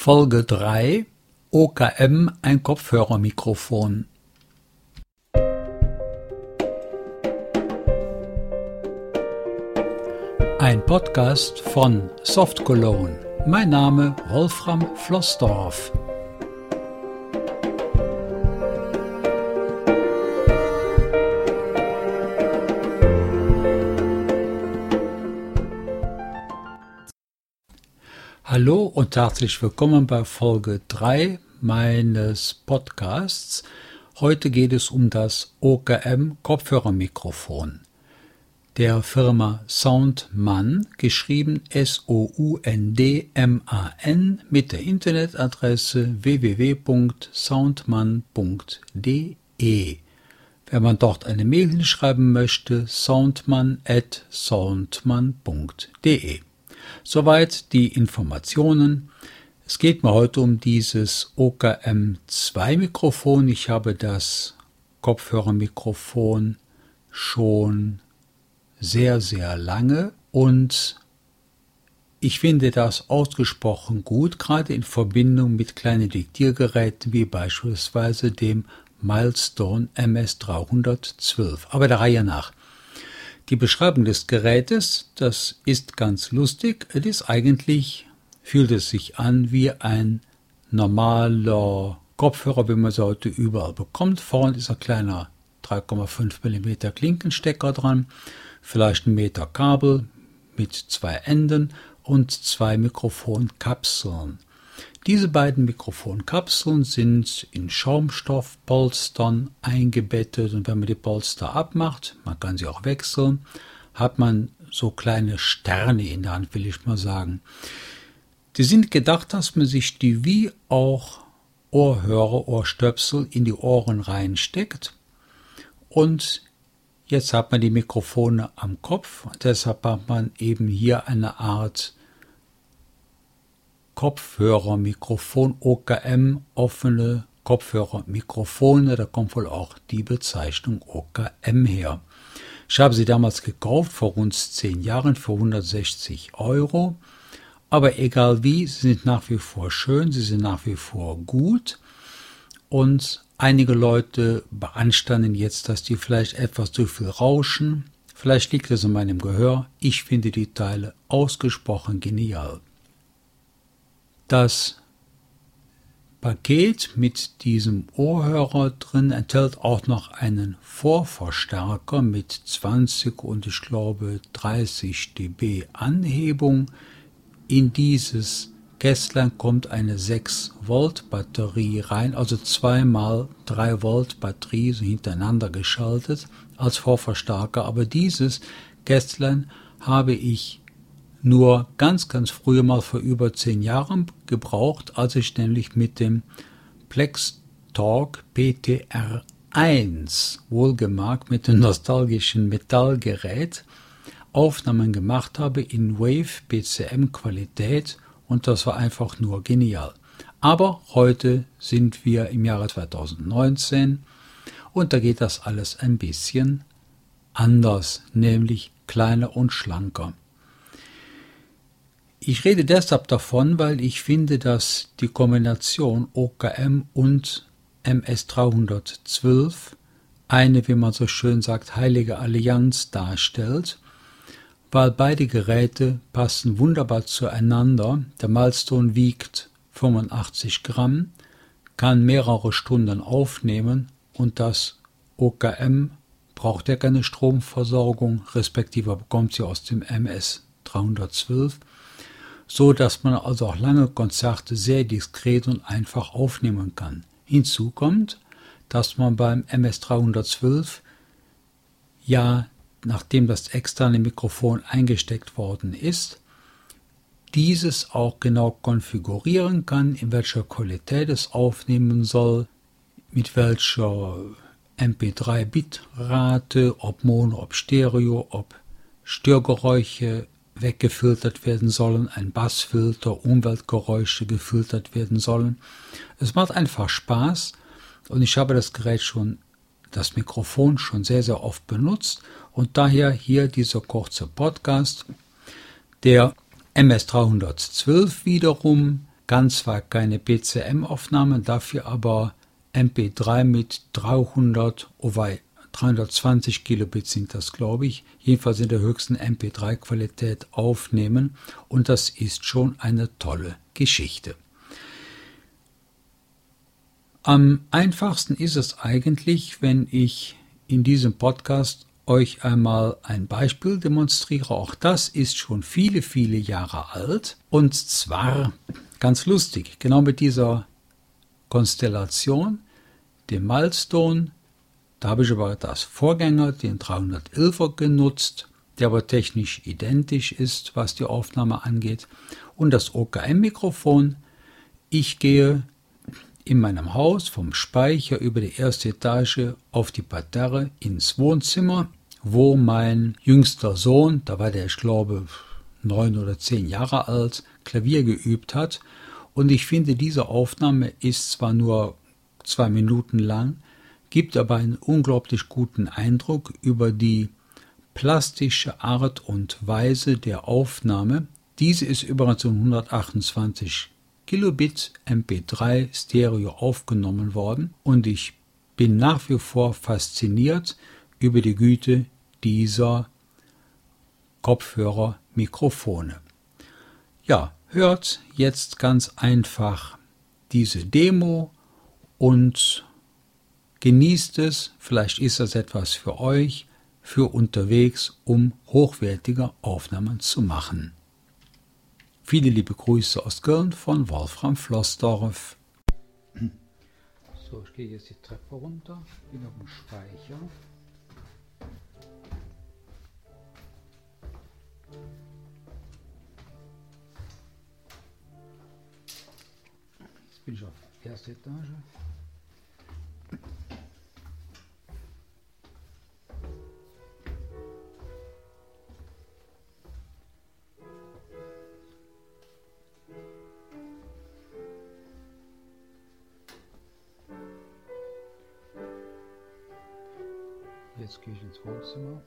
Folge 3 OKM ein Kopfhörermikrofon. Ein Podcast von Soft Cologne. Mein Name Wolfram Flossdorf. Hallo und herzlich willkommen bei Folge 3 meines Podcasts. Heute geht es um das OKM Kopfhörermikrofon der Firma Soundman, geschrieben S-O-U-N-D-M-A-N mit der Internetadresse www.soundman.de. Wenn man dort eine Mail hinschreiben möchte, soundman.soundman.de. Soweit die Informationen. Es geht mir heute um dieses OKM2 Mikrofon. Ich habe das Kopfhörermikrofon schon sehr, sehr lange und ich finde das ausgesprochen gut, gerade in Verbindung mit kleinen Diktiergeräten wie beispielsweise dem Milestone MS312. Aber der Reihe nach. Die Beschreibung des Gerätes, das ist ganz lustig. Es ist eigentlich, fühlt es sich an wie ein normaler Kopfhörer, wie man sie heute überall bekommt. Vorne ist ein kleiner 3,5 mm Klinkenstecker dran, vielleicht ein Meter Kabel mit zwei Enden und zwei Mikrofonkapseln. Diese beiden Mikrofonkapseln sind in Schaumstoffpolstern eingebettet und wenn man die Polster abmacht, man kann sie auch wechseln, hat man so kleine Sterne in der Hand, will ich mal sagen. Die sind gedacht, dass man sich die wie auch Ohrhörer, Ohrstöpsel in die Ohren reinsteckt und jetzt hat man die Mikrofone am Kopf deshalb hat man eben hier eine Art Kopfhörermikrofon, OKM, offene Kopfhörermikrofone, da kommt wohl auch die Bezeichnung OKM her. Ich habe sie damals gekauft, vor rund zehn Jahren, für 160 Euro. Aber egal wie, sie sind nach wie vor schön, sie sind nach wie vor gut. Und einige Leute beanstanden jetzt, dass die vielleicht etwas zu viel rauschen. Vielleicht liegt es an meinem Gehör. Ich finde die Teile ausgesprochen genial. Das Paket mit diesem Ohrhörer drin enthält auch noch einen Vorverstärker mit 20 und ich glaube 30 dB Anhebung. In dieses Kästlein kommt eine 6 Volt Batterie rein, also zweimal 3 Volt Batterie hintereinander geschaltet als Vorverstärker. Aber dieses Kästlein habe ich nur ganz, ganz früher mal vor über zehn Jahren gebraucht, als ich nämlich mit dem Plex Talk PTR1, wohlgemerkt mit dem nostalgischen Metallgerät, Aufnahmen gemacht habe in Wave BCM Qualität und das war einfach nur genial. Aber heute sind wir im Jahre 2019 und da geht das alles ein bisschen anders, nämlich kleiner und schlanker. Ich rede deshalb davon, weil ich finde, dass die Kombination OKM und MS312 eine, wie man so schön sagt, heilige Allianz darstellt, weil beide Geräte passen wunderbar zueinander. Der Milestone wiegt 85 Gramm, kann mehrere Stunden aufnehmen und das OKM braucht ja keine Stromversorgung, respektive bekommt sie aus dem MS 312 so dass man also auch lange Konzerte sehr diskret und einfach aufnehmen kann. Hinzu kommt, dass man beim MS312 ja, nachdem das externe Mikrofon eingesteckt worden ist, dieses auch genau konfigurieren kann, in welcher Qualität es aufnehmen soll, mit welcher MP3-Bitrate, ob Mono, ob Stereo, ob Störgeräusche weggefiltert werden sollen, ein Bassfilter, Umweltgeräusche gefiltert werden sollen. Es macht einfach Spaß und ich habe das Gerät schon, das Mikrofon schon sehr, sehr oft benutzt und daher hier dieser kurze Podcast. Der MS312 wiederum kann zwar keine PCM-Aufnahmen, dafür aber MP3 mit 300, oh wei, 320 Kilobit sind das, glaube ich, jedenfalls in der höchsten MP3-Qualität aufnehmen und das ist schon eine tolle Geschichte. Am einfachsten ist es eigentlich, wenn ich in diesem Podcast euch einmal ein Beispiel demonstriere. Auch das ist schon viele, viele Jahre alt. Und zwar ganz lustig, genau mit dieser Konstellation, dem Milestone. Da habe ich aber das Vorgänger, den 311er genutzt, der aber technisch identisch ist, was die Aufnahme angeht. Und das OKM-Mikrofon. Ich gehe in meinem Haus vom Speicher über die erste Etage auf die Parterre ins Wohnzimmer, wo mein jüngster Sohn, da war der, ich glaube, neun oder zehn Jahre alt, Klavier geübt hat. Und ich finde, diese Aufnahme ist zwar nur zwei Minuten lang, gibt aber einen unglaublich guten Eindruck über die plastische Art und Weise der Aufnahme. Diese ist übrigens um 128 Kilobit MP3 Stereo aufgenommen worden und ich bin nach wie vor fasziniert über die Güte dieser Kopfhörermikrofone. Ja, hört jetzt ganz einfach diese Demo und genießt es, vielleicht ist das etwas für euch, für unterwegs, um hochwertige Aufnahmen zu machen. Viele liebe Grüße aus Köln von Wolfram Flossdorf. So, ich gehe jetzt die Treppe runter, bin auf dem Speicher. Jetzt bin ich auf erster Etage. Jetzt gehe ich ins Wohnzimmer.